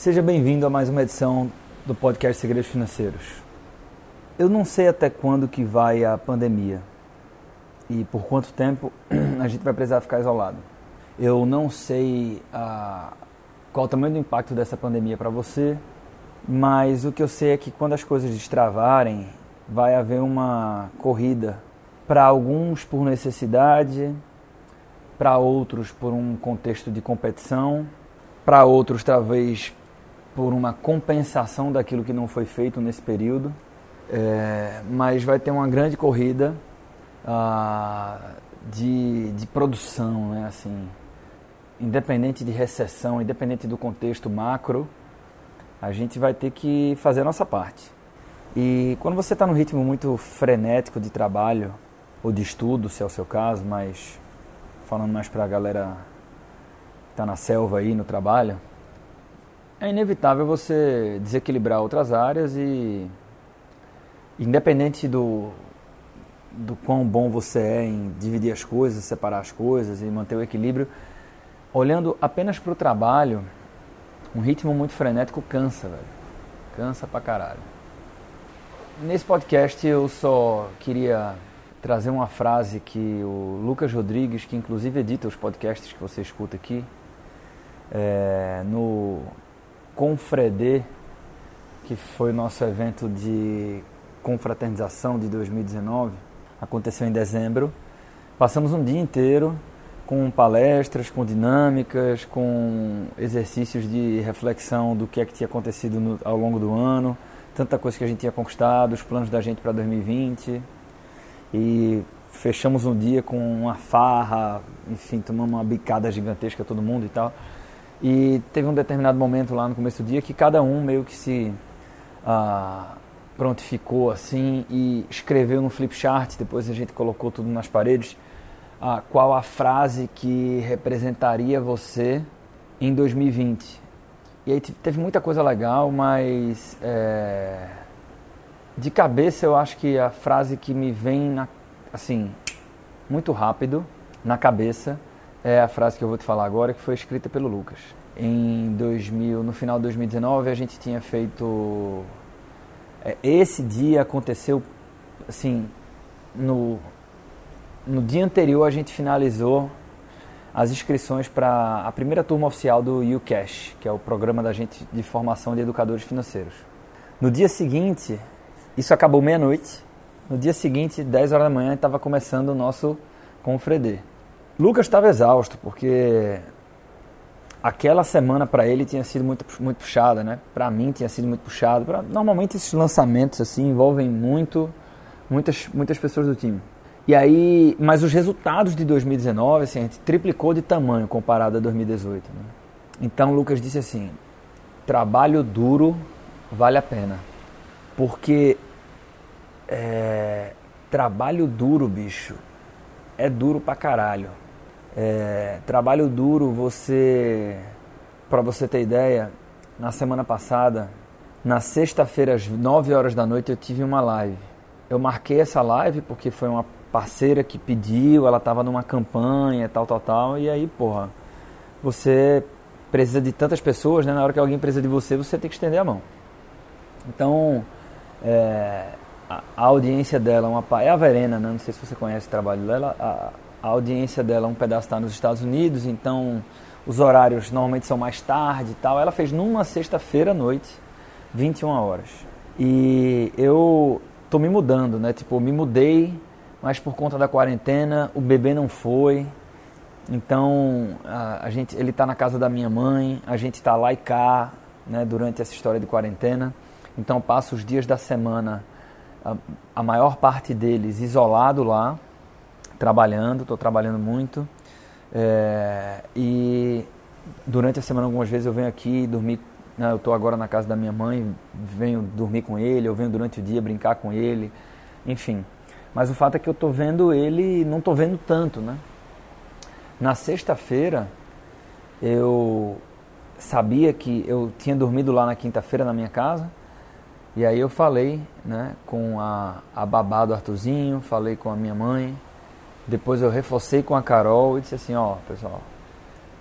Seja bem-vindo a mais uma edição do podcast Segredos Financeiros. Eu não sei até quando que vai a pandemia e por quanto tempo a gente vai precisar ficar isolado. Eu não sei ah, qual o tamanho do impacto dessa pandemia para você, mas o que eu sei é que quando as coisas destravarem, vai haver uma corrida para alguns por necessidade, para outros por um contexto de competição, para outros talvez por uma compensação daquilo que não foi feito nesse período. É, mas vai ter uma grande corrida ah, de, de produção, né? assim, independente de recessão, independente do contexto macro, a gente vai ter que fazer a nossa parte. E quando você está num ritmo muito frenético de trabalho, ou de estudo, se é o seu caso, mas falando mais para a galera que está na selva aí no trabalho, é inevitável você desequilibrar outras áreas e independente do, do quão bom você é em dividir as coisas, separar as coisas e manter o equilíbrio, olhando apenas para o trabalho, um ritmo muito frenético cansa, velho. Cansa pra caralho. Nesse podcast eu só queria trazer uma frase que o Lucas Rodrigues, que inclusive edita os podcasts que você escuta aqui, é, no Confredê, que foi o nosso evento de confraternização de 2019, aconteceu em dezembro. Passamos um dia inteiro com palestras, com dinâmicas, com exercícios de reflexão do que é que tinha acontecido no, ao longo do ano, tanta coisa que a gente tinha conquistado, os planos da gente para 2020. E fechamos um dia com uma farra, enfim, tomamos uma bicada gigantesca todo mundo e tal. E teve um determinado momento lá no começo do dia que cada um meio que se ah, prontificou assim e escreveu no flip chart, depois a gente colocou tudo nas paredes, ah, qual a frase que representaria você em 2020. E aí teve muita coisa legal, mas é, de cabeça eu acho que a frase que me vem na, assim muito rápido na cabeça é a frase que eu vou te falar agora, que foi escrita pelo Lucas. Em 2000, no final de 2019, a gente tinha feito. É, esse dia aconteceu, assim, no, no dia anterior a gente finalizou as inscrições para a primeira turma oficial do UCash, que é o programa da gente de formação de educadores financeiros. No dia seguinte, isso acabou meia-noite. No dia seguinte, 10 horas da manhã, estava começando o nosso Confredê. Lucas estava exausto, porque aquela semana para ele tinha sido muito, muito puxada, né? Para mim tinha sido muito puxado. Pra, normalmente esses lançamentos assim envolvem muito, muitas, muitas pessoas do time. E aí, mas os resultados de 2019, assim, a gente triplicou de tamanho comparado a 2018. Né? Então Lucas disse assim: trabalho duro vale a pena, porque é, trabalho duro, bicho, é duro pra caralho. É, trabalho duro, você. Para você ter ideia, na semana passada, na sexta-feira, às 9 horas da noite, eu tive uma live. Eu marquei essa live porque foi uma parceira que pediu, ela estava numa campanha, tal, tal, tal, e aí, porra, você precisa de tantas pessoas, né? Na hora que alguém precisa de você, você tem que estender a mão. Então, é, a, a, audiência dela é uma é a Verena, né? Não sei se você conhece o trabalho dela. A, a audiência dela, um pedaço está nos Estados Unidos, então os horários normalmente são mais tarde e tal. Ela fez numa sexta-feira à noite, 21 horas. E eu tô me mudando, né? Tipo, me mudei, mas por conta da quarentena, o bebê não foi. Então, a, a gente, ele está na casa da minha mãe, a gente está lá e cá, né, durante essa história de quarentena. Então, passo os dias da semana, a, a maior parte deles isolado lá, trabalhando, estou trabalhando muito. É, e durante a semana, algumas vezes, eu venho aqui dormir. Né, eu estou agora na casa da minha mãe, venho dormir com ele, eu venho durante o dia brincar com ele, enfim. Mas o fato é que eu estou vendo ele, não estou vendo tanto, né? Na sexta-feira, eu sabia que eu tinha dormido lá na quinta-feira na minha casa. E aí eu falei né, com a, a babá do Artuzinho, falei com a minha mãe, depois eu reforcei com a Carol e disse assim, ó, pessoal,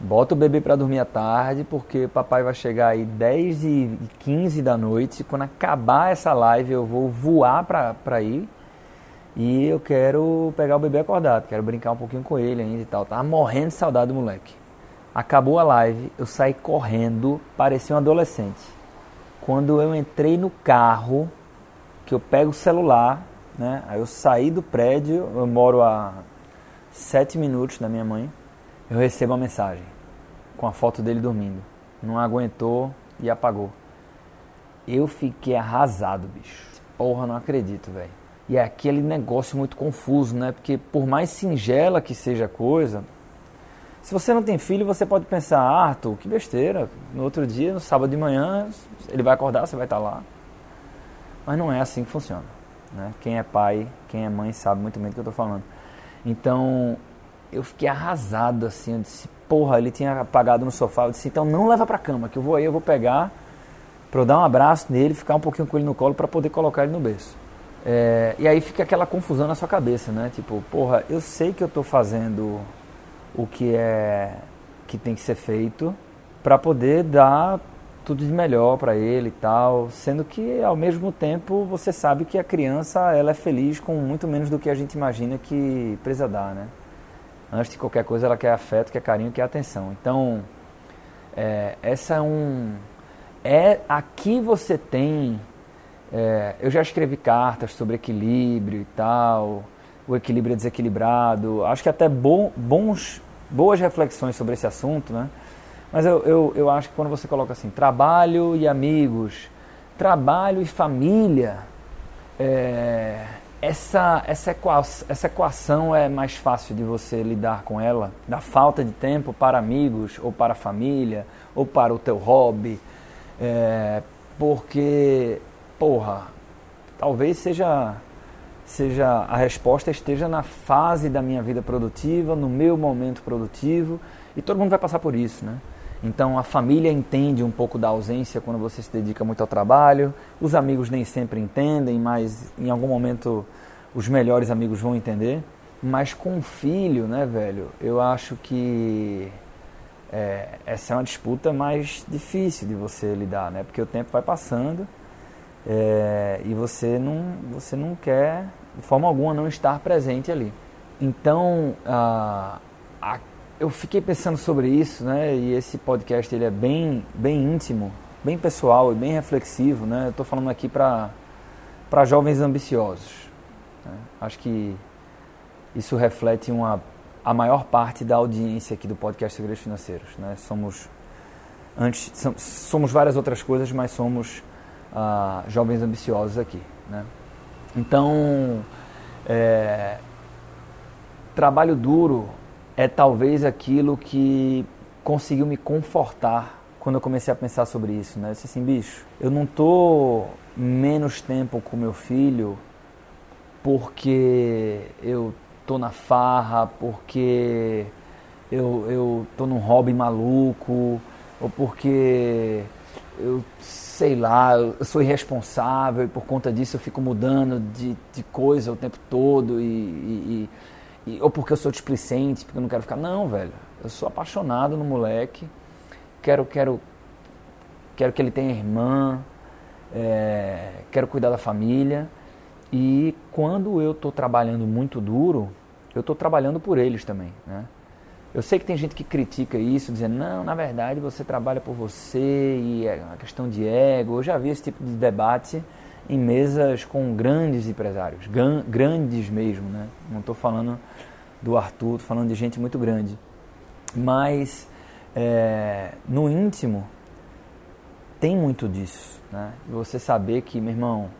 Bota o bebê para dormir à tarde, porque papai vai chegar aí 10 e 15 da noite. Quando acabar essa live, eu vou voar para ir. E eu quero pegar o bebê acordado, quero brincar um pouquinho com ele ainda e tal. Tava morrendo de saudade do moleque. Acabou a live, eu saí correndo, parecia um adolescente. Quando eu entrei no carro, que eu pego o celular, né? Aí eu saí do prédio, eu moro a sete minutos da minha mãe eu recebo uma mensagem com a foto dele dormindo. Não aguentou e apagou. Eu fiquei arrasado, bicho. Porra, não acredito, velho. E é aquele negócio muito confuso, né? Porque por mais singela que seja a coisa, se você não tem filho, você pode pensar, ah, Arthur, que besteira. No outro dia, no sábado de manhã, ele vai acordar, você vai estar lá. Mas não é assim que funciona. Né? Quem é pai, quem é mãe sabe muito bem do que eu estou falando. Então, eu fiquei arrasado assim. Eu disse, porra, ele tinha apagado no sofá. Eu disse, então não leva pra cama, que eu vou aí, eu vou pegar pra eu dar um abraço nele, ficar um pouquinho com ele no colo para poder colocar ele no berço. É, e aí fica aquela confusão na sua cabeça, né? Tipo, porra, eu sei que eu tô fazendo o que é que tem que ser feito para poder dar tudo de melhor para ele e tal, sendo que ao mesmo tempo você sabe que a criança ela é feliz com muito menos do que a gente imagina que precisa dar, né? Antes de qualquer coisa, ela quer afeto, quer carinho, quer atenção. Então, é, essa é um. É aqui você tem. É, eu já escrevi cartas sobre equilíbrio e tal. O equilíbrio é desequilibrado. Acho que até bom, bons, boas reflexões sobre esse assunto, né? Mas eu, eu, eu acho que quando você coloca assim, trabalho e amigos, trabalho e família, é, essa, essa, equação, essa equação é mais fácil de você lidar com ela, da falta de tempo para amigos, ou para a família, ou para o teu hobby, é, porque, porra, talvez seja, seja a resposta esteja na fase da minha vida produtiva, no meu momento produtivo, e todo mundo vai passar por isso, né? Então a família entende um pouco da ausência quando você se dedica muito ao trabalho. Os amigos nem sempre entendem, mas em algum momento os melhores amigos vão entender. Mas com o filho, né, velho, eu acho que é, essa é uma disputa mais difícil de você lidar, né? Porque o tempo vai passando é, e você não, você não quer, de forma alguma, não estar presente ali. Então, a, eu fiquei pensando sobre isso, né? E esse podcast ele é bem, bem íntimo, bem pessoal e bem reflexivo, né? Eu estou falando aqui para para jovens ambiciosos. Né? Acho que isso reflete uma a maior parte da audiência aqui do podcast Segredos Financeiros, né? Somos antes somos várias outras coisas, mas somos ah, jovens ambiciosos aqui, né? Então, é, trabalho duro é talvez aquilo que conseguiu me confortar quando eu comecei a pensar sobre isso, né? Eu disse assim, bicho, eu não tô menos tempo com meu filho porque eu tô na farra, porque eu, eu tô num hobby maluco, ou porque eu sei lá, eu sou irresponsável e por conta disso eu fico mudando de, de coisa o tempo todo e, e, e, ou porque eu sou displicente, porque eu não quero ficar. Não, velho. Eu sou apaixonado no moleque. Quero, quero, quero que ele tenha irmã. É, quero cuidar da família. E quando eu estou trabalhando muito duro, eu estou trabalhando por eles também, né? Eu sei que tem gente que critica isso, dizendo, não, na verdade você trabalha por você e é uma questão de ego. Eu já vi esse tipo de debate em mesas com grandes empresários, grandes mesmo, né? Não estou falando do Arthur, estou falando de gente muito grande. Mas é, no íntimo tem muito disso, né? Você saber que, meu irmão,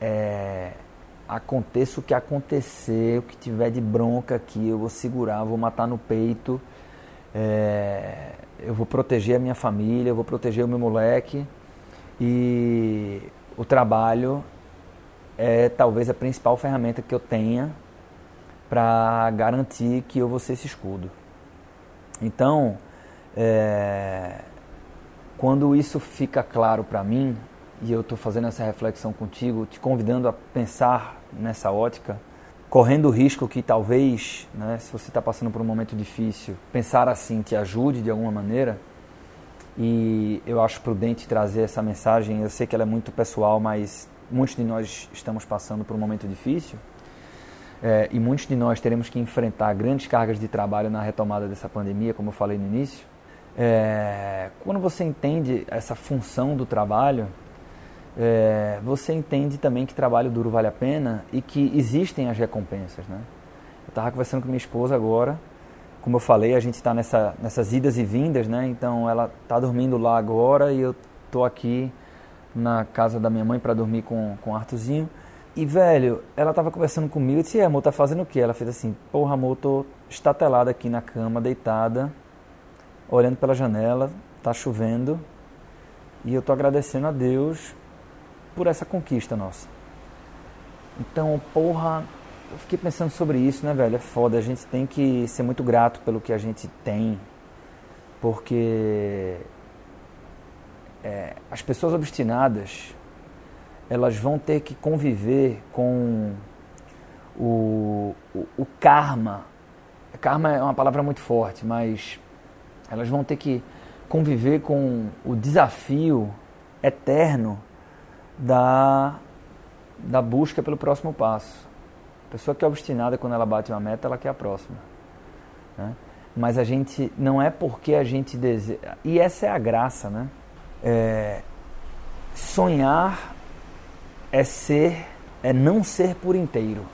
é, aconteça o que acontecer, o que tiver de bronca aqui, eu vou segurar, vou matar no peito, é, eu vou proteger a minha família, eu vou proteger o meu moleque e o trabalho é talvez a principal ferramenta que eu tenha para garantir que eu vou ser esse escudo. Então, é, quando isso fica claro para mim, e eu estou fazendo essa reflexão contigo, te convidando a pensar nessa ótica, correndo o risco que talvez, né, se você está passando por um momento difícil, pensar assim te ajude de alguma maneira. E eu acho prudente trazer essa mensagem. Eu sei que ela é muito pessoal, mas muitos de nós estamos passando por um momento difícil. É, e muitos de nós teremos que enfrentar grandes cargas de trabalho na retomada dessa pandemia, como eu falei no início. É, quando você entende essa função do trabalho, é, você entende também que trabalho duro vale a pena e que existem as recompensas. Né? Eu estava conversando com minha esposa agora, como eu falei, a gente está nessa, nessas idas e vindas, né? então ela está dormindo lá agora e eu estou aqui na casa da minha mãe para dormir com, com o Artuzinho. E, velho, ela tava conversando comigo e disse, amor, tá fazendo o quê? Ela fez assim, porra, amor, tô estatelada aqui na cama, deitada, olhando pela janela, tá chovendo, e eu tô agradecendo a Deus por essa conquista nossa. Então, porra, eu fiquei pensando sobre isso, né, velho? É foda, a gente tem que ser muito grato pelo que a gente tem, porque é, as pessoas obstinadas elas vão ter que conviver com o, o, o karma. Karma é uma palavra muito forte, mas elas vão ter que conviver com o desafio eterno da, da busca pelo próximo passo. A pessoa que é obstinada quando ela bate uma meta, ela quer a próxima. Né? Mas a gente, não é porque a gente deseja. E essa é a graça, né? É, sonhar é ser, é não ser por inteiro.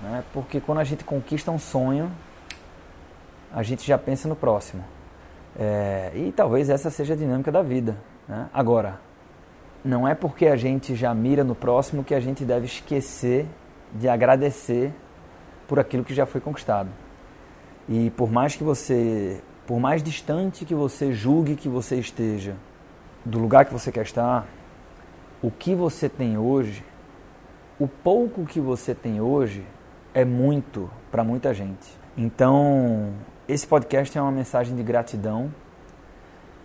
Né? Porque quando a gente conquista um sonho, a gente já pensa no próximo. É, e talvez essa seja a dinâmica da vida. Né? Agora, não é porque a gente já mira no próximo que a gente deve esquecer de agradecer por aquilo que já foi conquistado. E por mais que você, por mais distante que você julgue que você esteja do lugar que você quer estar, o que você tem hoje, o pouco que você tem hoje é muito para muita gente. Então, esse podcast é uma mensagem de gratidão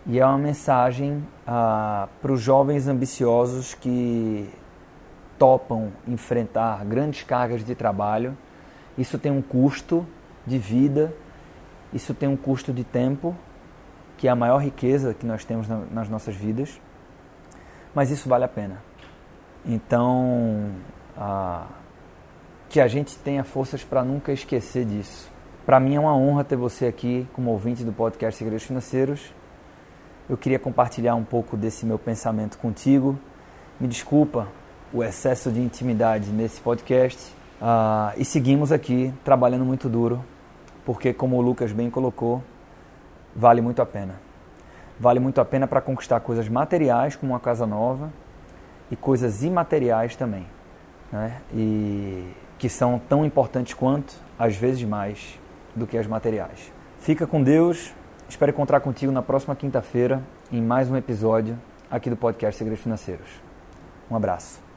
e é uma mensagem ah, para os jovens ambiciosos que topam enfrentar grandes cargas de trabalho. Isso tem um custo de vida, isso tem um custo de tempo, que é a maior riqueza que nós temos nas nossas vidas mas isso vale a pena. Então, ah, que a gente tenha forças para nunca esquecer disso. Para mim é uma honra ter você aqui como ouvinte do podcast Segredos Financeiros. Eu queria compartilhar um pouco desse meu pensamento contigo. Me desculpa o excesso de intimidade nesse podcast. Ah, e seguimos aqui trabalhando muito duro, porque, como o Lucas bem colocou, vale muito a pena vale muito a pena para conquistar coisas materiais, como uma casa nova, e coisas imateriais também, né? e que são tão importantes quanto, às vezes mais, do que as materiais. Fica com Deus, espero encontrar contigo na próxima quinta-feira em mais um episódio aqui do podcast Segredos Financeiros. Um abraço.